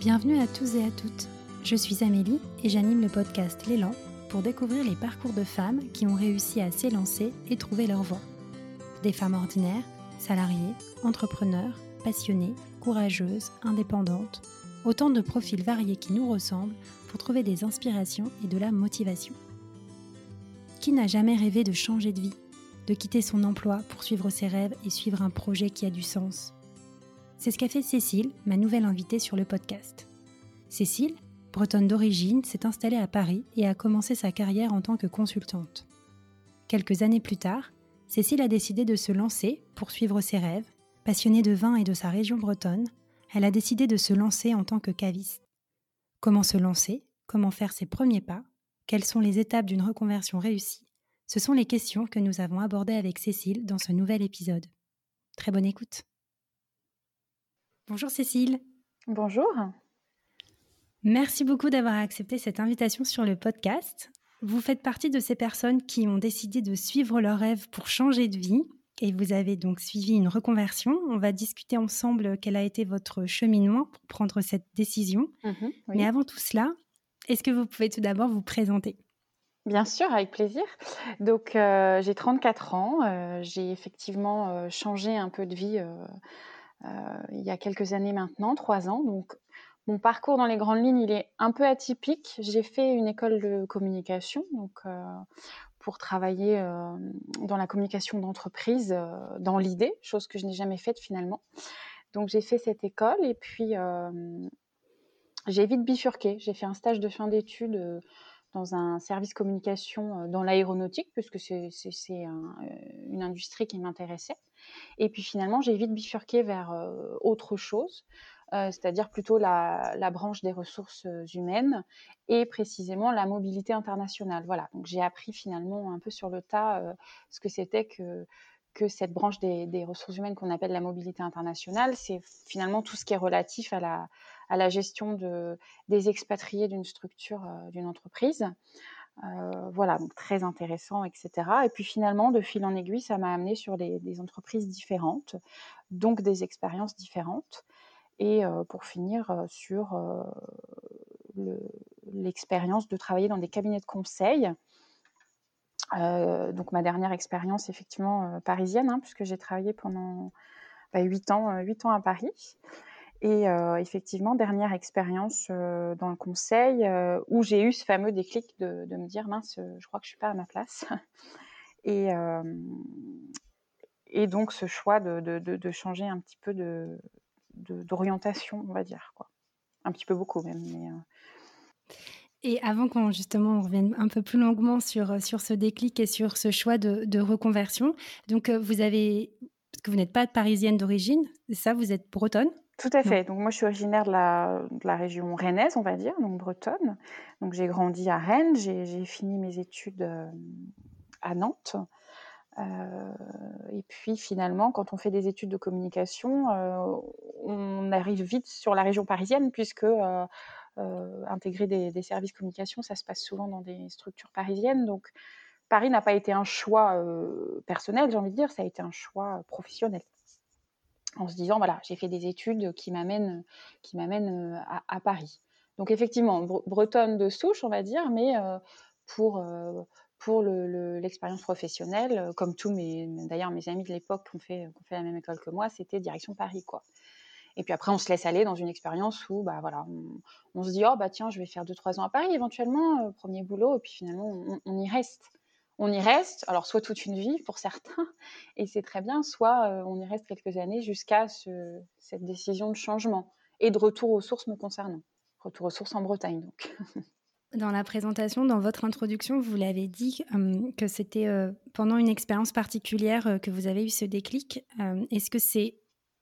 Bienvenue à tous et à toutes. Je suis Amélie et j'anime le podcast L'élan pour découvrir les parcours de femmes qui ont réussi à s'élancer et trouver leur voie. Des femmes ordinaires, salariées, entrepreneurs, passionnées, courageuses, indépendantes, autant de profils variés qui nous ressemblent pour trouver des inspirations et de la motivation. Qui n'a jamais rêvé de changer de vie, de quitter son emploi pour suivre ses rêves et suivre un projet qui a du sens? C'est ce qu'a fait Cécile, ma nouvelle invitée sur le podcast. Cécile, bretonne d'origine, s'est installée à Paris et a commencé sa carrière en tant que consultante. Quelques années plus tard, Cécile a décidé de se lancer pour suivre ses rêves. Passionnée de vin et de sa région bretonne, elle a décidé de se lancer en tant que caviste. Comment se lancer? Comment faire ses premiers pas? Quelles sont les étapes d'une reconversion réussie? Ce sont les questions que nous avons abordées avec Cécile dans ce nouvel épisode. Très bonne écoute. Bonjour Cécile. Bonjour. Merci beaucoup d'avoir accepté cette invitation sur le podcast. Vous faites partie de ces personnes qui ont décidé de suivre leur rêve pour changer de vie et vous avez donc suivi une reconversion. On va discuter ensemble quel a été votre cheminement pour prendre cette décision. Mhm, Mais avant tout cela, est-ce que vous pouvez tout d'abord vous présenter? Bien sûr, avec plaisir. Donc, euh, j'ai 34 ans. Euh, j'ai effectivement euh, changé un peu de vie il y a quelques années maintenant, trois ans. Donc, mon parcours dans les grandes lignes, il est un peu atypique. J'ai fait une école de communication, donc pour travailler dans la communication d'entreprise dans l'idée, chose que je n'ai jamais faite finalement. Donc j'ai fait cette école et puis j'ai vite bifurqué. J'ai fait un stage de fin d'études dans un service communication dans l'aéronautique, puisque c'est une industrie qui m'intéressait. Et puis finalement, j'ai vite bifurqué vers autre chose. C'est-à-dire plutôt la, branche des ressources humaines et précisément la mobilité internationale. Voilà, donc j'ai appris finalement un peu sur le tas ce que c'était que cette branche des, ressources humaines qu'on appelle la mobilité internationale, c'est finalement tout ce qui est relatif à la, à la gestion de, des expatriés d'une structure, d'une entreprise. voilà, donc très intéressant, etc. Et puis finalement, de fil en aiguille, ça m'a amené sur des entreprises différentes, donc donc différentes et pour finir sur l'expérience de travailler dans des cabinets de conseil. donc ma dernière expérience effectivement parisienne, hein, puisque j'ai travaillé pendant bah, 8 ans, 8 ans à Paris. Et effectivement, dernière expérience dans le conseil où j'ai eu ce fameux déclic de, me dire mince, je crois que je suis pas à ma place. et, donc ce choix de, changer un petit peu d'orientation, on va dire. Quoi. Un petit peu beaucoup même. Et avant qu'on justement on revienne un peu plus longuement sur, sur ce déclic et sur ce choix de, reconversion, donc vous avez, parce que vous n'êtes pas parisienne d'origine, ça, vous êtes bretonne? Tout à fait. Donc moi, je suis originaire de la, de la, région rennaise, on va dire, donc bretonne. Donc j'ai grandi à Rennes, j'ai fini mes études à Nantes. Euh, et puis finalement, quand on fait des études de communication, euh, on arrive vite sur la région parisienne puisque euh, intégrer des, services communication, ça se passe souvent dans des structures parisiennes. Donc Paris n'a pas été un choix personnel, j'ai envie de dire, ça a été un choix professionnel. En se disant, voilà, j'ai fait des études qui m'amènent, qui m'amènent à, Paris. Donc effectivement, bretonne de souche, on va dire, mais pour pour l'expérience professionnelle, euh, comme tous mes, d'ailleurs mes amis de l'époque qui ont fait, fait la même école que moi, c'était direction Paris, quoi. Et puis après, on se laisse aller dans une expérience où, bah voilà, on, se dit, oh bah tiens, je vais faire 2-3 ans à Paris éventuellement, euh, premier boulot, et puis finalement, on, y reste. On y reste, alors soit toute une vie pour certains, et c'est très bien, soit euh, on y reste quelques années jusqu'à ce, cette décision de changement et de retour aux sources me concernant. Retour aux sources en Bretagne, donc. Dans la présentation, dans votre introduction, vous l'avez dit euh, que c'était euh, pendant une expérience particulière euh, que vous avez eu ce déclic. Est-ce que c'est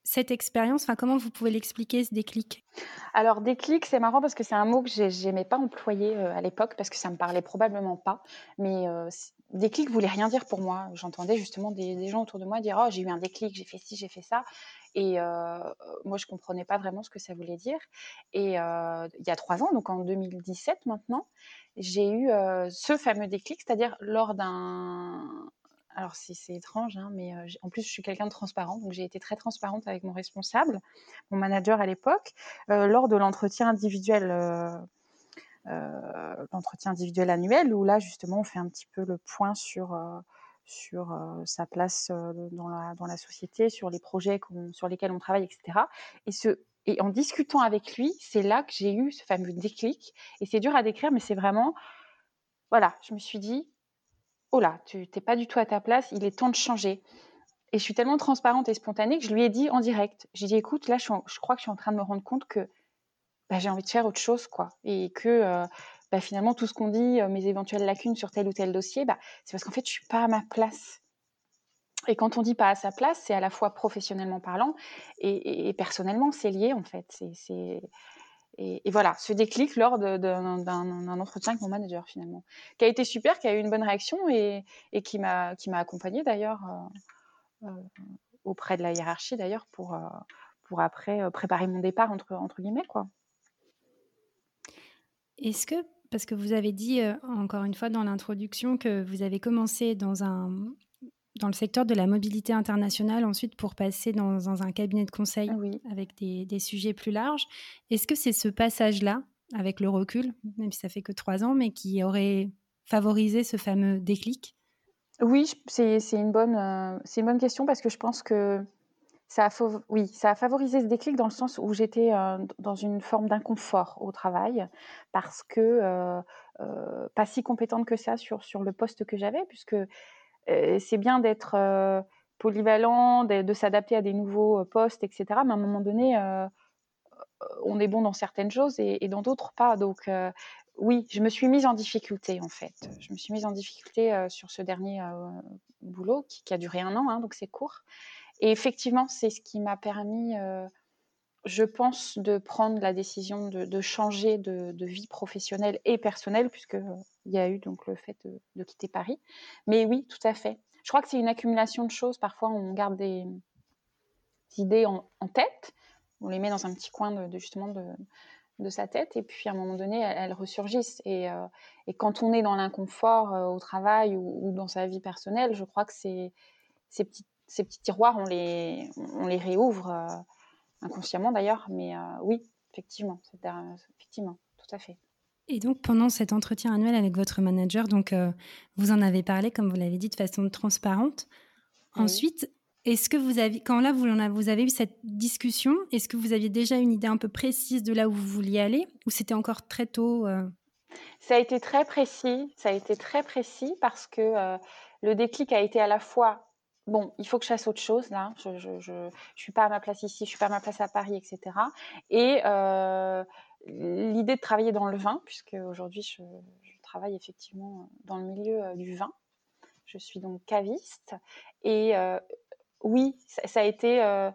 cette expérience, enfin, comment vous pouvez l'expliquer ce déclic? Alors déclic, c'est marrant parce que c'est un mot que j'aimais pas employer à l'époque parce que ça me parlait probablement pas. Mais déclic voulait rien dire pour moi. J'entendais justement des, gens autour de moi dire oh j'ai eu un déclic, j'ai fait ci, j'ai fait ça. Et moi, je comprenais pas vraiment ce que ça voulait dire. Et il y a trois ans, donc en 2017 maintenant, j'ai eu ce fameux déclic, c'est-à-dire lors d'un alors c'est étrange, hein, mais en plus je suis quelqu'un de transparent, donc j'ai été très transparente avec mon responsable, mon manager à l'époque, lors de l'entretien individuel, l'entretien individuel annuel, où là justement on fait un petit peu le point sur sur sa place dans, la, dans la société, sur les projets sur lesquels on travaille, etc. Et, ce, et en discutant avec lui, c'est là que j'ai eu ce fameux déclic. Et c'est dur à décrire, mais c'est vraiment, voilà, je me suis dit, oh là, tu n'es pas du tout à ta place, il est temps de changer. Et je suis tellement transparente et spontanée que je lui ai dit en direct, j'ai dit, écoute, là, je, crois que je suis en train de me rendre compte que bah, j'ai envie de faire autre chose, quoi. Et que euh, bah, finalement, tout ce qu'on dit, euh, mes éventuelles lacunes sur tel ou tel dossier, bah, c'est parce qu'en fait, je suis pas à ma place. Et quand on dit pas à sa place, c'est à la fois professionnellement parlant et, personnellement, c'est lié en fait. C'est, et, voilà, ce déclic lors d'un entretien avec mon manager finalement, qui a été super, qui a eu une bonne réaction et, qui m'a accompagné d'ailleurs euh, auprès de la hiérarchie d'ailleurs pour, pour après préparer mon départ entre, entre guillemets quoi. Est-ce que parce que vous avez dit encore une fois dans l'introduction que vous avez commencé dans un dans le secteur de la mobilité internationale ensuite pour passer dans, un cabinet de conseil avec des, sujets plus larges. Est-ce que c'est ce passage-là, avec le recul, même si ça fait que trois ans, mais qui aurait favorisé ce fameux déclic? Oui, c'est une, bonne, euh, une bonne question parce que je pense que ça a, oui, ça a favorisé ce déclic dans le sens où j'étais euh, dans une forme d'inconfort au travail parce que euh, pas si compétente que ça sur, sur le poste que j'avais, puisque c'est bien d'être polyvalent, de, s'adapter à des nouveaux postes, etc. Mais à un moment donné, on est bon dans certaines choses et, dans d'autres pas. Donc oui, je me suis mise en difficulté en fait. Je me suis mise en difficulté sur ce dernier boulot qui, a duré un an, hein, donc c'est court. Et effectivement, c'est ce qui m'a permis, je pense, de prendre la décision de, changer de, vie professionnelle et personnelle, puisque il y a eu donc le fait de, quitter Paris. Mais oui, tout à fait. Je crois que c'est une accumulation de choses. Parfois, on garde des, idées en, tête, on les met dans un petit coin de, justement de, sa tête, et puis à un moment donné, elles, ressurgissent. Euh, et, quand on est dans l'inconfort euh, au travail ou, dans sa vie personnelle, je crois que ces, petits, ces petits tiroirs, on les, on les réouvre euh, inconsciemment d'ailleurs. Mais oui, effectivement, effectivement, tout à fait. Et donc, pendant cet entretien annuel avec votre manager, donc, euh, vous en avez parlé, comme vous l'avez dit, de façon transparente. Ensuite, est-ce que vous avez, quand là, vous, vous avez eu cette discussion, est-ce que vous aviez déjà une idée un peu précise de là où vous vouliez aller ou c'était encore très tôt euh? Ça a été très précis, ça a été très précis parce que euh, le déclic a été à la fois bon, il faut que je fasse autre chose là. Je ne suis pas à ma place ici, je suis pas à ma place à Paris, etc. Et l'idée de travailler dans le vin, puisque aujourd'hui je, travaille effectivement dans le milieu euh, du vin. Je suis donc caviste. Et euh, oui, ça, a été euh,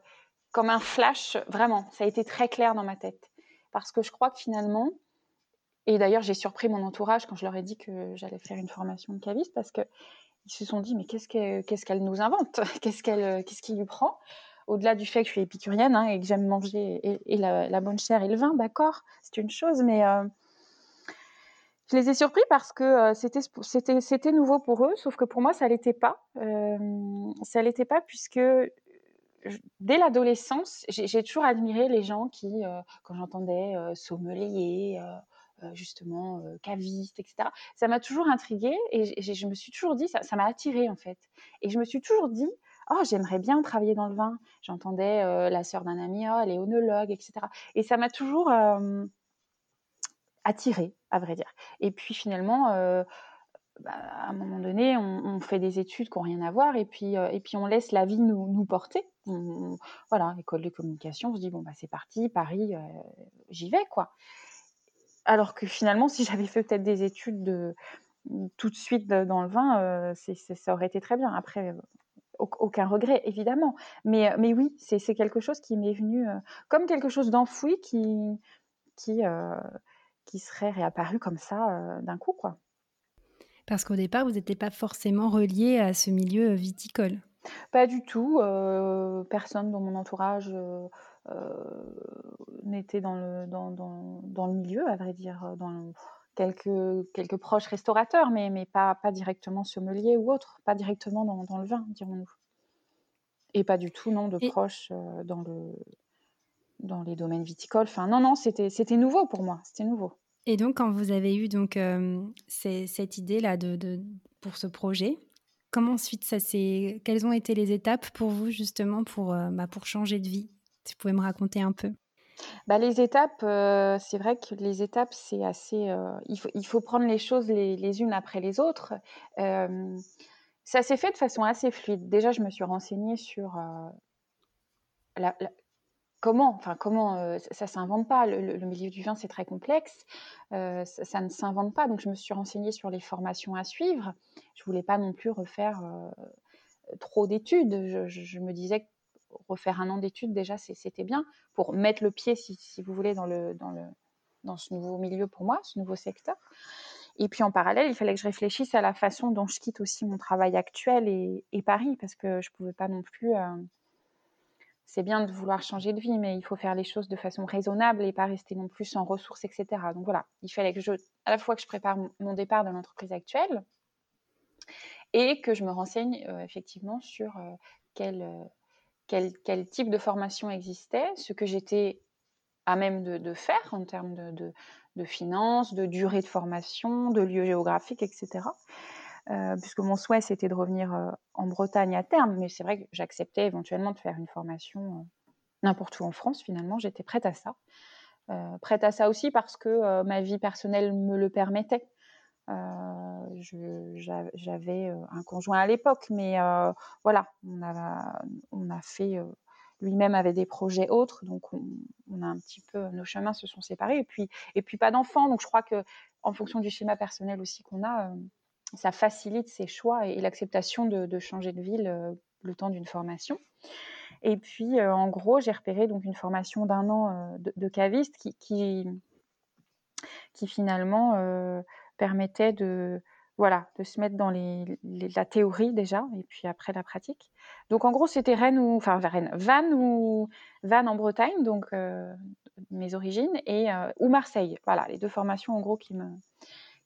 comme un flash, vraiment, ça a été très clair dans ma tête. Parce que je crois que finalement, et d'ailleurs j'ai surpris mon entourage quand je leur ai dit que j'allais faire une formation de caviste, parce qu'ils se sont dit, mais qu'est-ce qu'elle nous invente? Qu'est-ce qu'elle, qu'est-ce qui lui prend? Au-delà du fait que je suis épicurienne hein, et que j'aime manger et, la, bonne chair et le vin, d'accord, c'est une chose, mais euh, je les ai surpris parce que euh, c'était nouveau pour eux, sauf que pour moi, ça l'était pas. Euh, ça l'était pas puisque dès l'adolescence, j'ai toujours admiré les gens qui, quand j'entendais sommelier, justement caviste, etc. Ça m'a toujours intriguée et je me suis toujours dit, ça m'a attirée en fait. Et je me suis toujours dit, oh j'aimerais bien travailler dans le vin. J'entendais la sœur d'un ami, oh elle est onologue, etc. Et ça m'a toujours attirée, à vrai dire. Et puis finalement, bah, à un moment donné, on, fait des études qui n'ont rien à voir, et puis et puis on laisse la vie nous, nous porter. voilà, école de communication, on se dit bon bah c'est parti, Paris, j'y vais quoi. Alors que finalement, si j'avais fait peut-être des études de tout de suite dans le vin, ça aurait été très bien. Après, aucun regret, évidemment. Mais, euh, oui, c'est quelque chose qui m'est venu euh, comme quelque chose d'enfoui qui, euh, qui serait réapparu comme ça d'un coup. quoi. Parce qu'au départ, vous n'étiez pas forcément relié à ce milieu viticole. Pas du tout. personne dans mon entourage n'était dans le, dans, dans, dans, le milieu, à vrai dire. Dans quelques, quelques proches restaurateurs, mais, mais pas, pas directement sommelier ou autre, pas directement dans, dans le vin, dirons-nous. Et pas du tout, non, de proches dans, le, dans les domaines viticoles. Enfin, non, non, c'était nouveau pour moi, c'était nouveau. Et donc, quand vous avez eu donc cette idée-là de, de, pour ce projet, comment ensuite ça s'est... Quelles ont été les étapes pour vous justement pour, bah, pour changer de vie? Vous pouvez me raconter un peu. Bah, les étapes, c'est vrai que les étapes, c'est assez. il, faut, il faut prendre les choses les, les unes après les autres. ça s'est fait de façon assez fluide. Déjà, je me suis renseignée sur comment, comment, ça, ne s'invente pas. Le, milieu du vin, c'est très complexe. ça, ne s'invente pas. Donc, je me suis renseignée sur les formations à suivre. Je voulais pas non plus refaire trop d'études. Je, me disais que refaire un an d'études, déjà, c'était bien pour mettre le pied, si, vous voulez, dans, le, ce nouveau milieu pour moi, ce nouveau secteur. Et puis en parallèle, il fallait que je réfléchisse à la façon dont je quitte aussi mon travail actuel et, Paris, parce que je ne pouvais pas non plus. Euh, c'est bien de vouloir changer de vie, mais il faut faire les choses de façon raisonnable et pas rester non plus sans ressources, etc. Donc voilà, il fallait à la fois que je prépare mon départ de l'entreprise actuelle et que je me renseigne euh, effectivement sur euh, quelle quel, type de formation existait, ce que j'étais à même de, faire en termes de, finances, de durée de formation, de lieu géographique, etc. Euh, puisque mon souhait, c'était de revenir euh, en Bretagne à terme, mais c'est vrai que j'acceptais éventuellement de faire une formation euh, n'importe où en France, finalement, j'étais prête à ça. prête à ça aussi parce que ma vie personnelle me le permettait. J'avais un conjoint à l'époque, mais voilà, on a, on a fait lui-même avait des projets autres, donc on, a un petit peu nos chemins se sont séparés et puis et puis pas d'enfants, donc je crois que en fonction du schéma personnel aussi qu'on a, ça facilite ses choix et, l'acceptation de, changer de ville le temps d'une formation. Et puis en gros, j'ai repéré donc une formation d'un an de, caviste qui, qui, finalement permettait de, voilà, de se mettre dans la théorie déjà, et puis après la pratique. Donc en gros, c'était Rennes ou, enfin Rennes, Vannes ou Vannes en Bretagne, donc euh, mes origines, et euh, ou Marseille. Voilà, les deux formations en gros qui me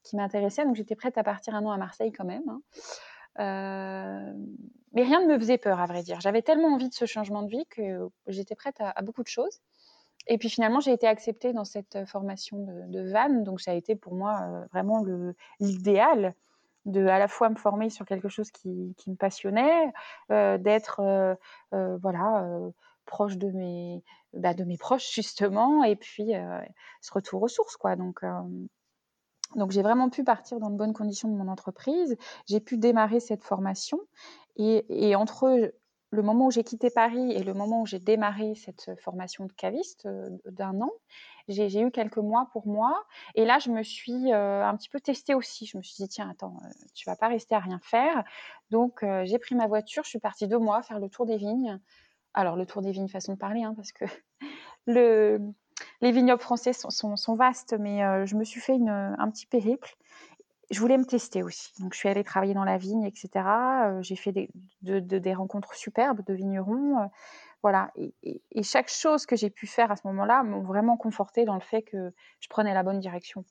qui m'intéressaient. Donc j'étais prête à partir un an à Marseille quand même. Hein. Euh, mais rien ne me faisait peur, à vrai dire. J'avais tellement envie de ce changement de vie que j'étais prête à, beaucoup de choses. Et puis finalement, j'ai été acceptée dans cette euh, formation de, de donc ça a été pour moi euh, vraiment l'idéal de à la fois me former sur quelque chose qui, me passionnait, d'être voilà proche de mes bah, de mes proches justement, et puis ce retour aux sources quoi. Donc donc j'ai vraiment pu partir dans de bonnes conditions de mon entreprise. J'ai pu démarrer cette formation et, entre le moment où j'ai quitté Paris et le moment où j'ai démarré cette formation de caviste euh, d'un an, j'ai eu quelques mois pour moi. Et là, je me suis euh, un petit peu testée aussi. Je me suis dit, tiens, attends, euh, tu vas pas rester à rien faire. Donc, j'ai pris ma voiture, je suis partie deux mois faire le tour des vignes. Alors, le tour des vignes, façon de parler, hein, parce que le, les vignobles français sont, vastes, mais je me suis fait un petit périple je voulais me tester aussi. Donc, je suis allée travailler dans la vigne, etc. Euh, j'ai fait des, rencontres superbes de vignerons. Euh, voilà. Et, chaque chose que j'ai pu faire à ce moment-là m'ont vraiment conforté dans le fait que je prenais la bonne direction.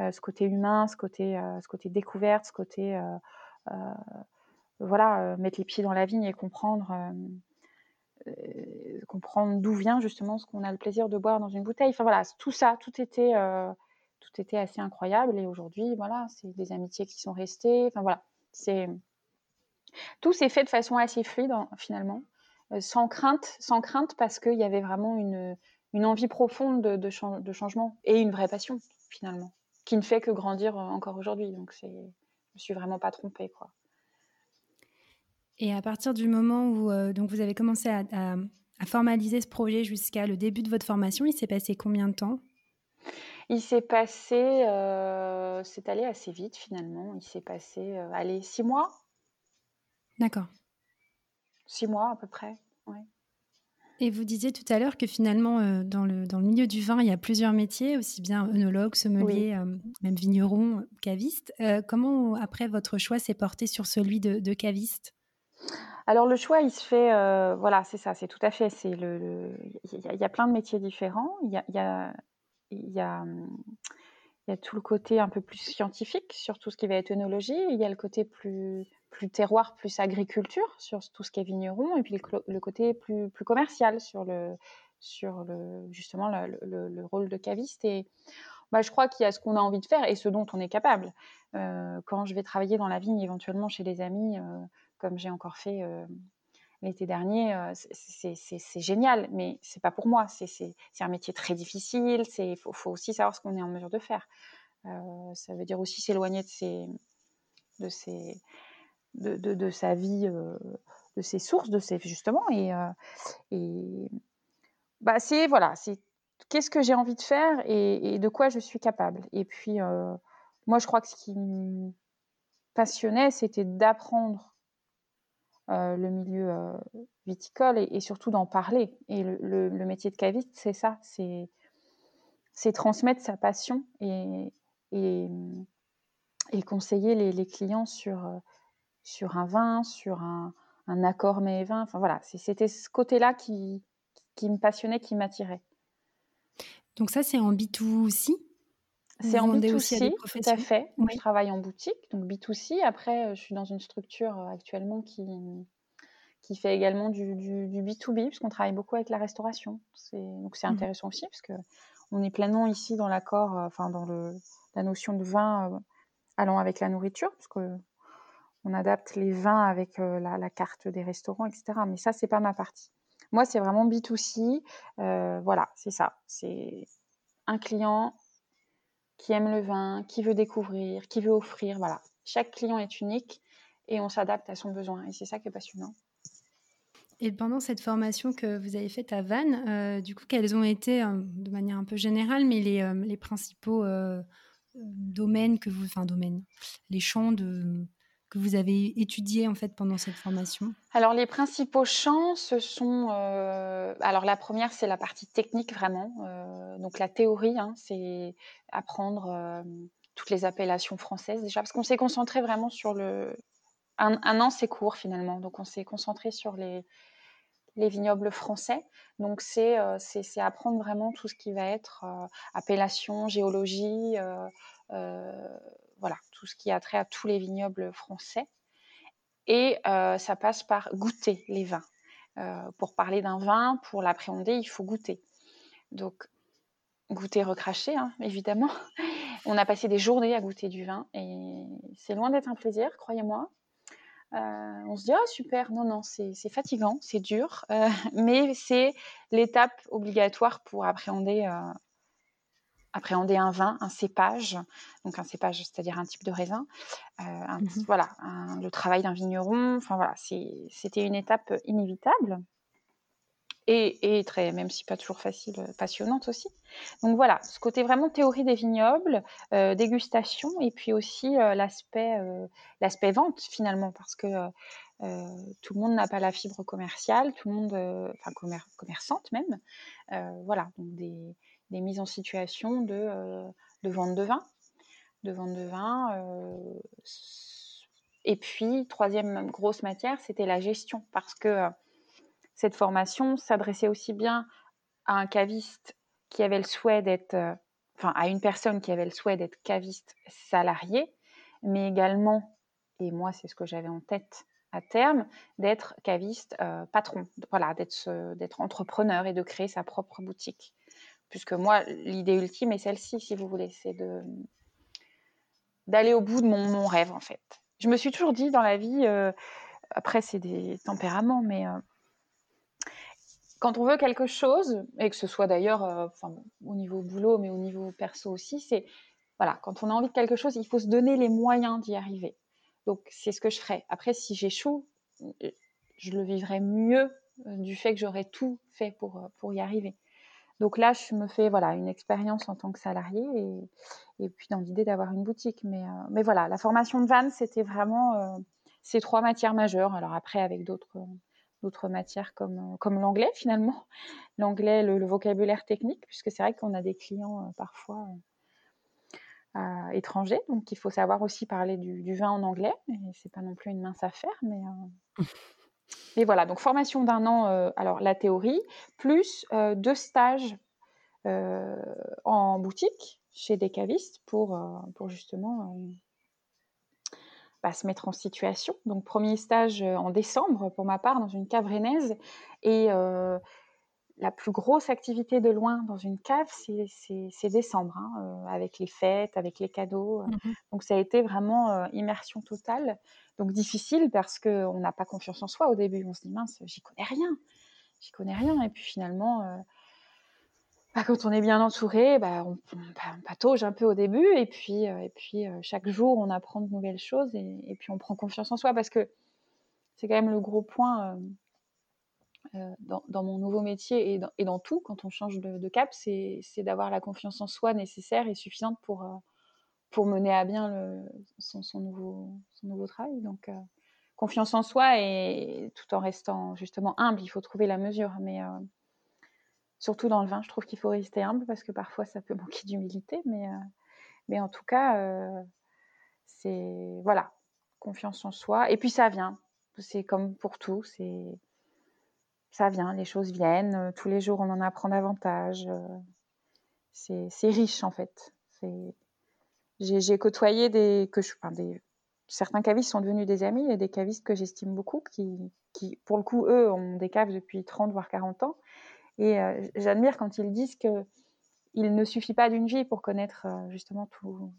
Euh, ce côté humain, ce côté, ce côté découverte, ce côté. voilà, mettre les pieds dans la vigne et comprendre. Comprendre d'où vient justement ce qu'on a le plaisir de boire dans une bouteille. Enfin voilà, tout ça, tout était tout était assez incroyable. Et aujourd'hui, voilà, c'est des amitiés qui sont restées. Enfin voilà, c'est tout s'est fait de façon assez fluide finalement, euh, sans crainte, sans crainte parce qu'il y avait vraiment une, envie profonde de, changement et une vraie passion finalement, qui ne fait que grandir euh, encore aujourd'hui. Donc c'est, je me suis vraiment pas trompée quoi. Et à partir du moment où euh, donc vous avez commencé à, à formaliser ce projet jusqu'à le début de votre formation, il s'est passé combien de temps? Il s'est passé, euh, c'est allé assez vite finalement. Il s'est passé, euh, allez, six mois. D'accord. Six mois à peu près, ouais. Et vous disiez tout à l'heure que finalement, euh, dans, le, dans le milieu du vin, il y a plusieurs métiers, aussi bien œnologue, sommelier, même vigneron, caviste. comment, après, votre choix s'est porté sur celui de, caviste? Alors le choix, il se fait, voilà, c'est ça, c'est tout à fait. C'est le, il y, a plein de métiers différents. Il y a, il y a il y a tout le côté un peu plus scientifique sur tout ce qui va être œnologie. Il y a le côté plus, plus terroir, plus agriculture sur tout ce qui est vigneron. Et puis le, côté plus, plus commercial sur, le, sur le, justement le, rôle de caviste. Et bah, je crois qu'il y a ce qu'on a envie de faire et ce dont on est capable. Euh, quand je vais travailler dans la vigne, éventuellement chez les amis, euh, comme j'ai encore fait euh, l'été dernier, c'est génial, mais c'est pas pour moi. C'est un métier très difficile. Il faut, aussi savoir ce qu'on est en mesure de faire. ça veut dire aussi s'éloigner de sa vie, de ses sources, de ses justement, et, et bah c'est voilà, c'est qu'est-ce que j'ai envie de faire et, de quoi je suis capable. Et puis, euh, moi, je crois que ce qui me passionnait, c'était d'apprendre euh, le milieu euh, viticole et, surtout d'en parler. Et le, métier de caviste, c'est ça, c'est, transmettre sa passion et, et, conseiller les, clients sur, sur un vin, sur un, accord mais vin. Enfin voilà, c'était ce côté-là qui, qui me passionnait, qui m'attirait. Donc ça, c'est en B2C C'est en B2C, tout à fait. Je travaille en boutique, donc B2C. Après, euh, je suis dans une structure euh, actuellement qui, qui fait également du, du, B2B, puisqu'on travaille beaucoup avec la restauration. Donc c'est mmh. intéressant aussi, parce on est pleinement ici dans l'accord, euh, enfin dans le, la notion de vin allant avec la nourriture, parce que on adapte les vins avec la, la, carte des restaurants, etc. Mais ça, c'est pas ma partie. Moi, c'est vraiment B2C. Euh, voilà, c'est ça. C'est un client qui aime le vin, qui veut découvrir, qui veut offrir. Voilà. Chaque client est unique et on s'adapte à son besoin. Et c'est ça qui est passionnant. Et pendant cette formation que vous avez faite à Vannes, euh, du coup, quels ont été, euh, de manière un peu générale, mais les, les principaux domaines que vous, enfin domaines, les champs de, que vous avez étudié en fait pendant cette formation? Alors les principaux champs, ce sont euh, alors la première c'est la partie technique vraiment, euh, donc la théorie, hein, c'est apprendre euh, toutes les appellations françaises déjà parce qu'on s'est concentré vraiment sur le un, an c'est court finalement, donc on s'est concentré sur les les vignobles français. Donc c'est c'est apprendre vraiment tout ce qui va être appellation, géologie voilà, tout ce qui a trait à tous les vignobles français. Et euh, ça passe par goûter les vins. Euh, pour parler d'un vin, pour l'appréhender, il faut goûter. Donc, goûter recracher, hein, évidemment. On a passé des journées à goûter du vin et c'est loin d'être un plaisir, croyez-moi. Euh, on se dit, ah super, non, non, c'est fatigant, c'est dur, mais c'est l'étape obligatoire pour appréhender appréhender un vin, un cépage, donc un cépage, c'est-à-dire un type de raisin, euh, mmh voilà, le travail d'un vigneron, enfin voilà, c'était une étape inévitable. Et, très, même si pas toujours facile, euh, passionnante aussi. Donc voilà, ce côté vraiment théorie des vignobles, euh, dégustation, et puis aussi l'aspect, l'aspect vente finalement, parce que tout le monde n'a pas la fibre commerciale, tout le monde, enfin commerçante même, voilà, donc des, des mises en situation de, euh, de vente de vin. De vente de vin. Euh, et puis, troisième grosse matière, c'était la gestion, parce que euh, cette formation s'adressait aussi bien à un caviste qui avait le souhait d'être, enfin, à une personne qui avait le souhait d'être caviste salarié, mais également, et moi, c'est ce que j'avais en tête à terme, d'être caviste patron, voilà, d'être entrepreneur et de créer sa propre boutique puisque moi, l'idée ultime est celle-ci, si vous voulez, c'est d'aller au bout de mon, rêve, en fait. Je me suis toujours dit dans la vie, euh, après c'est des tempéraments, mais euh, quand on veut quelque chose, et que ce soit d'ailleurs euh, au niveau boulot, mais au niveau perso aussi, c'est voilà, quand on a envie de quelque chose, il faut se donner les moyens d'y arriver. Donc c'est ce que je ferai. Après, si j'échoue, je le vivrai mieux du fait que j'aurai tout fait pour, pour y arriver. Donc là, je me fais voilà, une expérience en tant que salarié et, puis dans l'idée d'avoir une boutique. Mais, euh, voilà, la formation de Van, c'était vraiment euh, ces trois matières majeures. Alors après, avec d'autres d'autres matières comme, euh, comme l'anglais finalement. L'anglais, le, vocabulaire technique, puisque c'est vrai qu'on a des clients parfois étrangers, donc il faut savoir aussi parler du, du vin en anglais. Et c'est pas non plus une mince affaire, mais Et voilà, donc formation d'un an, euh, alors la théorie, plus euh, deux stages euh, en boutique chez des cavistes pour, pour justement bah, se mettre en situation. Donc, premier stage en décembre pour ma part dans une cave. Et la plus grosse activité de loin dans une cave, c'est décembre, hein, avec les fêtes, avec les cadeaux. Mmh Donc, ça a été vraiment immersion totale. Donc, difficile parce qu'on n'a pas confiance en soi au début. On se dit, mince, j'y connais rien. J'y connais rien. Et puis finalement, bah, quand on est bien entouré, bah, on, patauge un peu au début, et puis, et puis chaque jour, on apprend de nouvelles choses, et, puis on prend confiance en soi, parce que c'est quand même le gros point dans, mon nouveau métier et dans, tout, quand on change de, cap, c'est d'avoir la confiance en soi nécessaire et suffisante pour, pour mener à bien son, nouveau, son nouveau travail. Donc, confiance en soi, et tout en restant justement humble, il faut trouver la mesure, mais Surtout dans le vin, je trouve qu'il faut rester humble parce que parfois ça peut manquer d'humilité, mais, euh, mais en tout cas, euh, c'est voilà, confiance en soi. Et puis ça vient, c'est comme pour tout, c'est ça vient, les choses viennent. Euh, tous les jours, on en apprend davantage. c'est riche en fait. J'ai côtoyé des, que je, enfin, des, certains cavistes sont devenus des amis et des cavistes que j'estime beaucoup, qui, qui, pour le coup, eux, ont des caves depuis 30 voire 40 ans et euh, j'admire quand ils disent que il ne suffit pas d'une vie pour connaître euh, justement tout,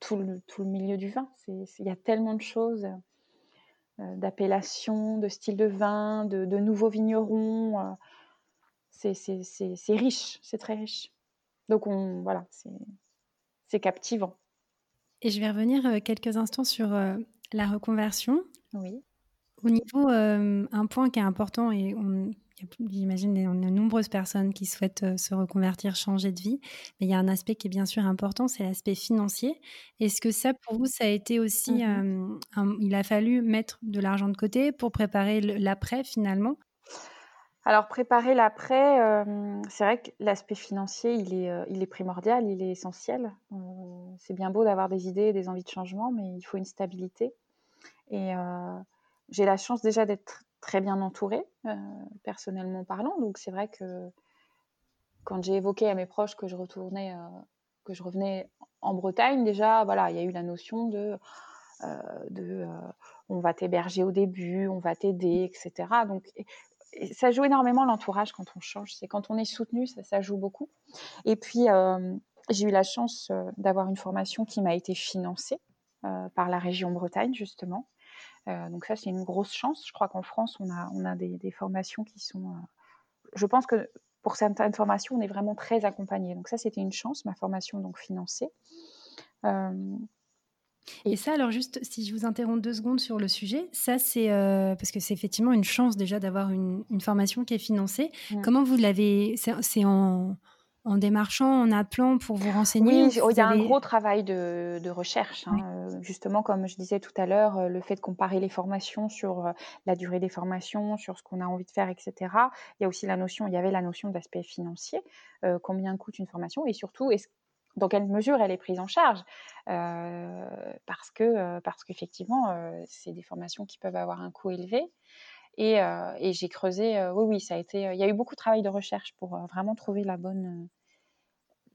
tout, le, tout le milieu du vin. Il y a tellement de choses, euh, d'appellations, de styles de vin, de, de nouveaux vignerons. c'est riche, c'est très riche. Donc on, voilà, c'est captivant. Et je vais revenir quelques instants sur la reconversion. Oui. Au niveau, un point qui est important et on, J'imagine y a de nombreuses personnes qui souhaitent euh, se reconvertir, changer de vie. Mais il y a un aspect qui est bien sûr important, c'est l'aspect financier. Est-ce que ça, pour vous, ça a été aussi... Mmh il a fallu mettre de l'argent de côté pour préparer l'après finalement? Alors préparer l'après, c'est vrai que l'aspect financier, il est, il est primordial, il est essentiel. c'est bien beau d'avoir des idées, des envies de changement, mais il faut une stabilité. Et j'ai la chance déjà d'être très bien entourée, euh, personnellement parlant. Donc c'est vrai que quand j'ai évoqué à mes proches que je retournais, euh, que je revenais en Bretagne, déjà, voilà, il y a eu la notion de, euh, on va t'héberger au début, on va t'aider, etc. Donc ça joue énormément l'entourage quand on change. C'est quand on est soutenu, ça, ça joue beaucoup. Et puis j'ai eu la chance d'avoir une formation qui m'a été financée par la région Bretagne justement. Euh, donc ça, c'est une grosse chance. Je crois qu'en France, on a, on a des, formations qui sont... Euh, je pense que pour certaines formations, on est vraiment très accompagné. Donc ça, c'était une chance, ma formation donc financée. Euh, et, ça, alors juste, si je vous interromps deux secondes sur le sujet, ça c'est parce que c'est effectivement une chance déjà d'avoir une, formation qui est financée. Comment vous l'avez C'est en en démarchant, en appelant pour vous renseigner Oui, il y a un gros travail de, recherche. Hein, euh, justement, comme je disais tout à l'heure, euh, le fait de comparer les formations sur euh, la durée des formations, sur ce qu'on a envie de faire, etc. Il y a aussi la notion, il y avait la notion d'aspect financier, combien coûte une formation et surtout, dans quelle mesure elle est prise en charge parce que parce qu'effectivement c'est des formations qui peuvent avoir un coût élevé et, et j'ai creusé oui oui ça a été il y a eu beaucoup de travail de recherche pour vraiment trouver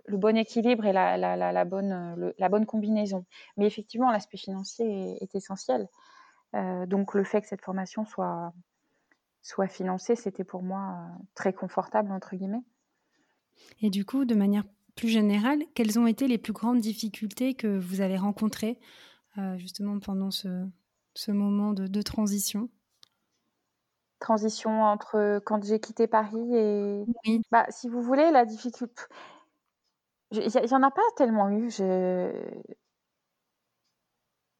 le bon équilibre et la, bonne, combinaison. Mais effectivement, l'aspect financier est, essentiel. Euh, donc le fait que cette formation soit, financée, c'était pour moi euh, très confortable, entre guillemets. Et du coup, de manière plus générale, quelles ont été les plus grandes difficultés que vous avez rencontrées euh, justement pendant ce, moment de, transition? Transition entre quand j'ai quitté Paris et... Oui. Bah, si vous voulez, la difficulté il y, en a pas tellement eu. Je...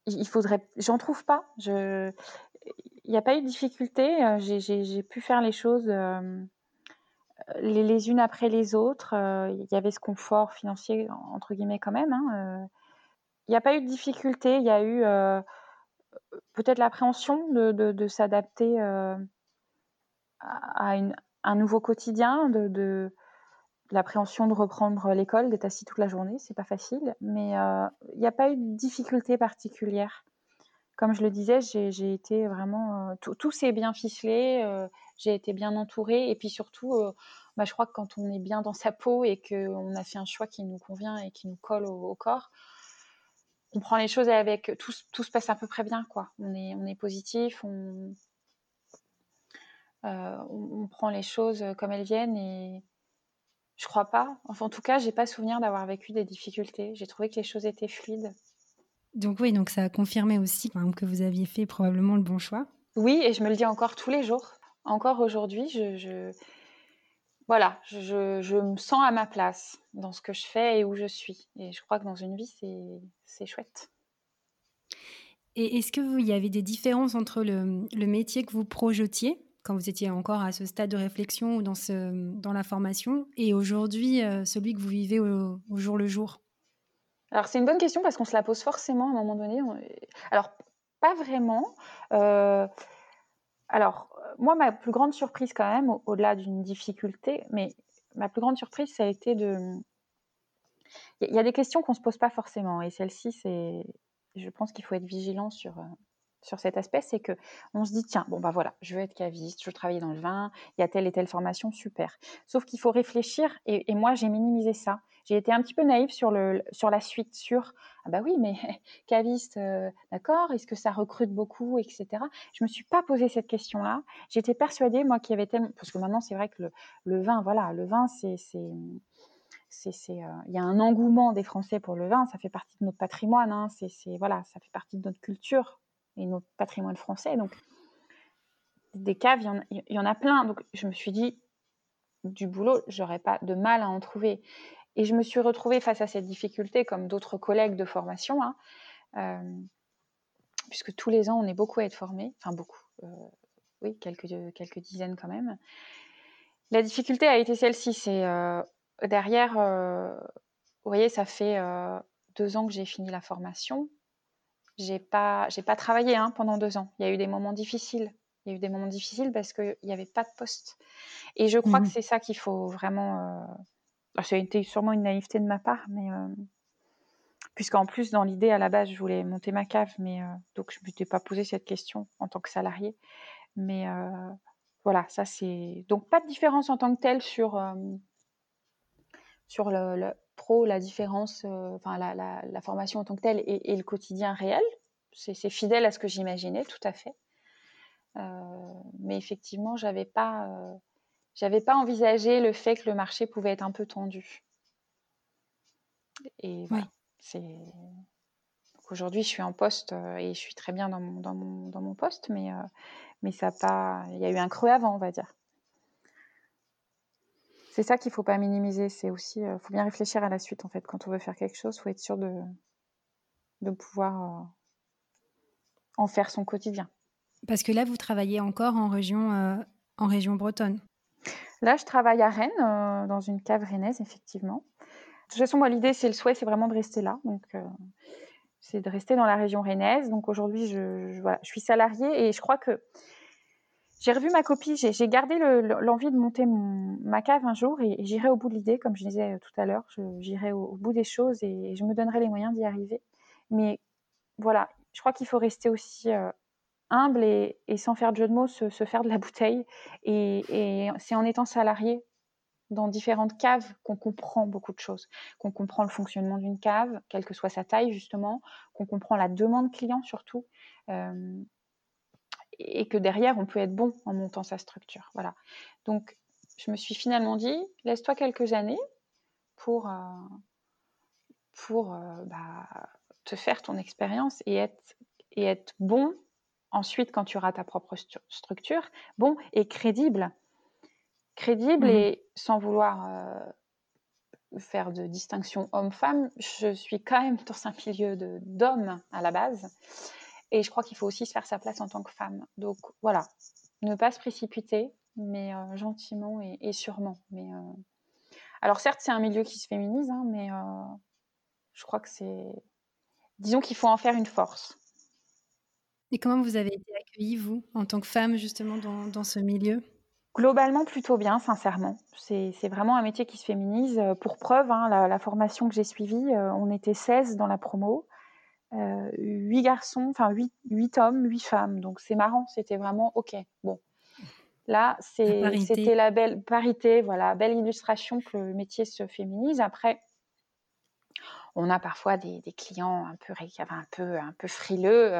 Il faudrait, j'en trouve pas. Je, il n'y a pas eu de difficulté. Euh, j'ai pu faire les choses euh, les, les, unes après les autres. Euh, il y avait ce confort financier entre guillemets quand même. Hein, il n'y a pas eu de difficulté. Il y a eu peut-être l'appréhension de, de, de s'adapter à un nouveau quotidien, de, l'appréhension de reprendre l'école, d'être assis toute la journée, c'est pas facile, mais il euh, n'y a pas eu de difficulté particulière. comme je le disais, j'ai été vraiment tout, s'est bien ficelé, j'ai été bien entourée et puis surtout, bah, je crois que quand on est bien dans sa peau et qu'on a fait un choix qui nous convient et qui nous colle au, corps, on prend les choses avec tout, tout, se passe à peu près bien quoi. On est on est positif, on on, prend les choses comme elles viennent et je crois pas. Enfin, en tout cas, j'ai pas souvenir d'avoir vécu des difficultés. J'ai trouvé que les choses étaient fluides. Donc oui, donc ça a confirmé aussi que vous aviez fait probablement le bon choix. Oui, et je me le dis encore tous les jours. Encore aujourd'hui, je, voilà, je, je, me sens à ma place dans ce que je fais et où je suis. Et je crois que dans une vie, c'est chouette. Et est-ce qu'il y avait des différences entre le, le métier que vous projetiez quand vous étiez encore à ce stade de réflexion ou dans, ce, dans la formation et aujourd'hui euh, celui que vous vivez au, jour le jour? Alors c'est une bonne question parce qu'on se la pose forcément à un moment donné. Alors pas vraiment. Euh, alors moi ma plus grande surprise quand même, au-delà d'une difficulté, mais ma plus grande surprise ça a été de... Il y a des questions qu'on ne se pose pas forcément et celle-ci c'est... Je pense qu'il faut être vigilant sur euh, sur cet aspect, c'est que on se dit tiens bon bah voilà, je veux être caviste, je veux travailler dans le vin, il y a telle et telle formation, super. Sauf qu'il faut réfléchir et, moi j'ai minimisé ça. J'ai été un petit peu naïve sur le sur la suite, sur ah bah oui mais caviste, euh, d'accord, est-ce que ça recrute beaucoup, etc. Je me suis pas posé cette question-là. J'étais persuadée moi qu'il y avait tellement parce que maintenant c'est vrai que le, vin, voilà, le vin c'est c'est euh, il y a un engouement des Français pour le vin, ça fait partie de notre patrimoine, hein, c'est voilà, ça fait partie de notre culture et notre patrimoine français. Donc, des caves, il y, en, a plein. Donc, je me suis dit, du boulot, j'aurais pas de mal à en trouver. Et je me suis retrouvée face à cette difficulté, comme d'autres collègues de formation, hein, euh, puisque tous les ans, on est beaucoup à être formés, enfin beaucoup, euh, oui, quelques, quelques dizaines quand même. La difficulté a été celle-ci, c'est euh, derrière, vous voyez, ça fait deux ans que j'ai fini la formation j'ai pas, j'ai pas travaillé hein, pendant deux ans. Il y a eu des moments difficiles. Il y a eu des moments difficiles parce qu'il n'y avait pas de poste. Et je crois que mmh c'est ça qu'il faut vraiment. Euh... C'était sûrement une naïveté de ma part, mais euh... puisqu'en plus, dans l'idée, à la base, je voulais monter ma cave, mais euh... donc je ne m'étais pas posé cette question en tant que salarié. Mais euh, voilà, ça c'est. Donc pas de différence en tant que telle sur, sur le, la différence, euh, enfin la, formation en tant que telle et, le quotidien réel. C'est fidèle à ce que j'imaginais, tout à fait. Euh, mais effectivement, j'avais pas, euh, j'avais pas envisagé le fait que le marché pouvait être un peu tendu. Et voilà, c'est. Aujourd'hui, je suis en poste et je suis très bien dans mon, dans mon, dans mon poste, mais, mais ça pas. Il y a eu un creux avant, on va dire c'est ça qu'il faut pas minimiser. C'est aussi, euh, faut bien réfléchir à la suite en fait. Quand on veut faire quelque chose, faut être sûr de, de pouvoir euh, en faire son quotidien. Parce que là, vous travaillez encore en région, euh, en région bretonne. Là, je travaille à Rennes, dans une cave rennaise, effectivement. De toute façon, moi, l'idée, c'est le souhait, c'est vraiment de rester là. Donc, c'est de rester dans la région rennaise. Donc, aujourd'hui, je, je, je suis salariée et je crois que j'ai revu ma copie, j'ai gardé l'envie de monter ma cave un jour et, j'irai au bout de l'idée, comme je disais tout à l'heure, j'irai au, bout des choses et, je me donnerai les moyens d'y arriver. Mais voilà, je crois qu'il faut rester aussi euh, humble et, sans faire de jeu de mots, se, faire de la bouteille. Et, c'est en étant salarié dans différentes caves qu'on comprend beaucoup de choses, qu'on comprend le fonctionnement d'une cave, quelle que soit sa taille justement, qu'on comprend la demande client surtout. Euh, et que derrière, on peut être bon en montant sa structure. Voilà. Donc, je me suis finalement dit, laisse-toi quelques années pour, euh, pour euh, bah, te faire ton expérience et être, et être bon ensuite quand tu auras ta propre structure, bon et crédible. Crédible mmh et sans vouloir euh, faire de distinction homme-femme, je suis quand même dans un milieu d'hommes à la base. Et je crois qu'il faut aussi se faire sa place en tant que femme. Donc voilà, ne pas se précipiter, mais euh, gentiment et, sûrement. Mais euh, alors certes, c'est un milieu qui se féminise, hein, mais euh, je crois que c'est, disons qu'il faut en faire une force. Et comment vous avez été accueillie, vous, en tant que femme, justement, dans, ce milieu? Globalement, plutôt bien, sincèrement. C'est vraiment un métier qui se féminise. Pour preuve, hein, la, la, formation que j'ai suivie, on était 16 dans la promo. Huit garçons, enfin huit hommes, huit femmes. Donc c'est marrant, c'était vraiment OK. Bon, là, c'était la belle parité, voilà, belle illustration que le métier se féminise. Après, on a parfois des, clients un peu, un peu, un peu frileux.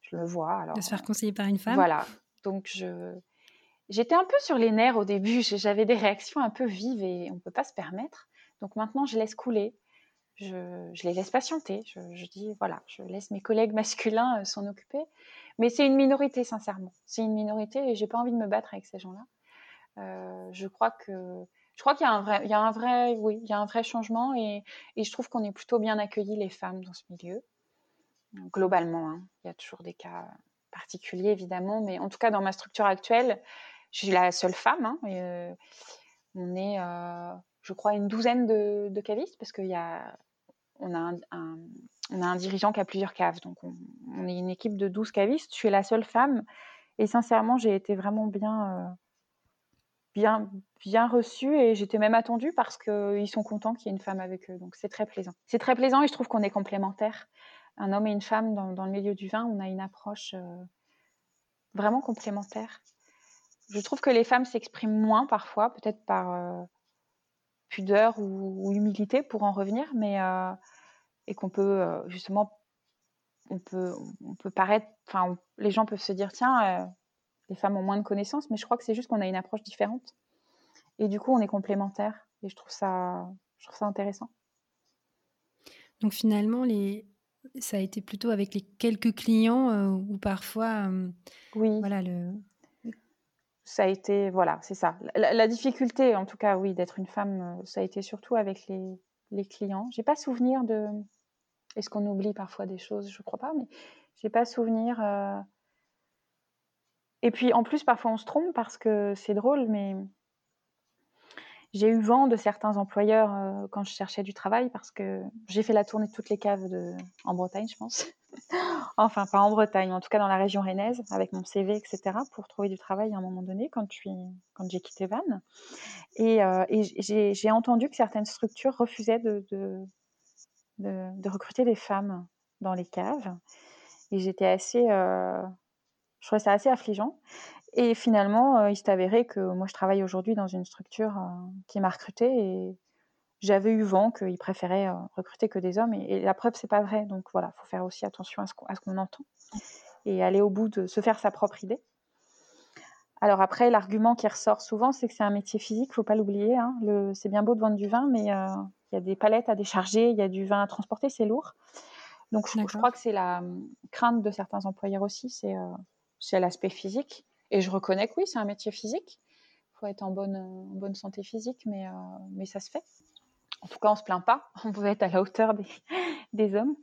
je le vois. Alors, de se faire conseiller par une femme. Voilà. Donc je, j'étais un peu sur les nerfs au début. J'avais des réactions un peu vives et on ne peut pas se permettre. Donc maintenant, je laisse couler je, les laisse patienter. Je, dis, voilà, je laisse mes collègues masculins euh, s'en occuper. Mais c'est une minorité, sincèrement. C'est une minorité et j'ai pas envie de me battre avec ces gens-là. Euh, je crois que je crois qu'il y a un vrai, il y a un vrai, oui, il y a un vrai changement et, je trouve qu'on est plutôt bien accueillis les femmes dans ce milieu. Globalement, hein. il y a toujours des cas particuliers évidemment, mais en tout cas dans ma structure actuelle, je suis la seule femme. Hein, euh, on est, je crois, une douzaine de, cavistes parce qu'il y a on a un, on a un dirigeant qui a plusieurs caves. Donc, on, est une équipe de 12 cavistes. Je suis la seule femme. Et sincèrement, j'ai été vraiment bien, euh, bien, bien reçue et j'étais même attendue parce qu'ils sont contents qu'il y ait une femme avec eux. Donc, c'est très plaisant. C'est très plaisant et je trouve qu'on est complémentaires. Un homme et une femme dans, le milieu du vin, on a une approche euh, vraiment complémentaire. Je trouve que les femmes s'expriment moins parfois, peut-être par euh, pudeur ou, humilité pour en revenir, mais et qu'on peut euh, justement, on peut, on peut paraître, enfin, les gens peuvent se dire, tiens, euh, les femmes ont moins de connaissances, mais je crois que c'est juste qu'on a une approche différente. Et du coup, on est complémentaires. Et je trouve ça, je trouve ça intéressant. Donc finalement, les... ça a été plutôt avec les quelques clients euh, ou parfois, oui. voilà, le... ça a été, voilà, c'est ça. La, difficulté, en tout cas, oui, d'être une femme, ça a été surtout avec les, les clients. J'ai pas souvenir de. Est-ce qu'on oublie parfois des choses? Je crois pas, mais j'ai pas souvenir. Euh. Et puis en plus, parfois on se trompe parce que c'est drôle, mais j'ai eu vent de certains employeurs euh, quand je cherchais du travail parce que j'ai fait la tournée de toutes les caves en Bretagne, je pense. Enfin, pas en Bretagne, en tout cas dans la région rennaise, avec mon CV, etc., pour trouver du travail à un moment donné quand, j'ai quitté Vannes. Et, euh, j'ai entendu que certaines structures refusaient de, recruter des femmes dans les caves. Et j'étais assez. Euh, je trouvais ça assez affligeant. Et finalement, euh, il s'est avéré que moi, je travaille aujourd'hui dans une structure qui m'a recrutée j'avais eu vent qu'ils préféraient euh, recruter que des hommes. Et, la preuve, c'est pas vrai. Donc voilà, il faut faire aussi attention à ce qu'on entend et aller au bout de se faire sa propre idée. Alors après, l'argument qui ressort souvent, c'est que c'est un métier physique, faut pas l'oublier. Hein. C'est bien beau de vendre du vin, mais il y a des palettes à décharger, il y a du vin à transporter, c'est lourd. Donc je, crois que c'est la hum, crainte de certains employeurs aussi, c'est l'aspect physique. Et je reconnais que oui, c'est un métier physique. Il faut être en bonne, bonne santé physique, mais, euh, mais ça se fait. En tout cas, on ne se plaint pas. On peut être à la hauteur des, des hommes.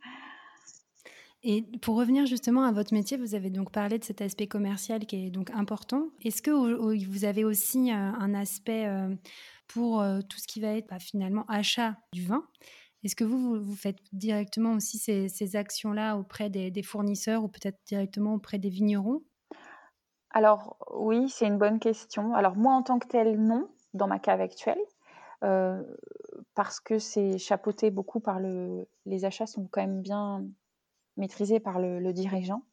Et pour revenir justement à votre métier, vous avez donc parlé de cet aspect commercial qui est donc important. Est-ce que vous avez aussi euh, un aspect euh, pour tout ce qui va être bah, finalement achat du vin? Est-ce que vous, vous, faites directement aussi ces, ces actions-là auprès des, des, fournisseurs ou peut-être directement auprès des vignerons? Alors oui, c'est une bonne question. Alors moi en tant que tel, non, dans ma cave actuelle, euh, parce que c'est chapeauté beaucoup par le... Les achats sont quand même bien maîtrisés par le, dirigeant.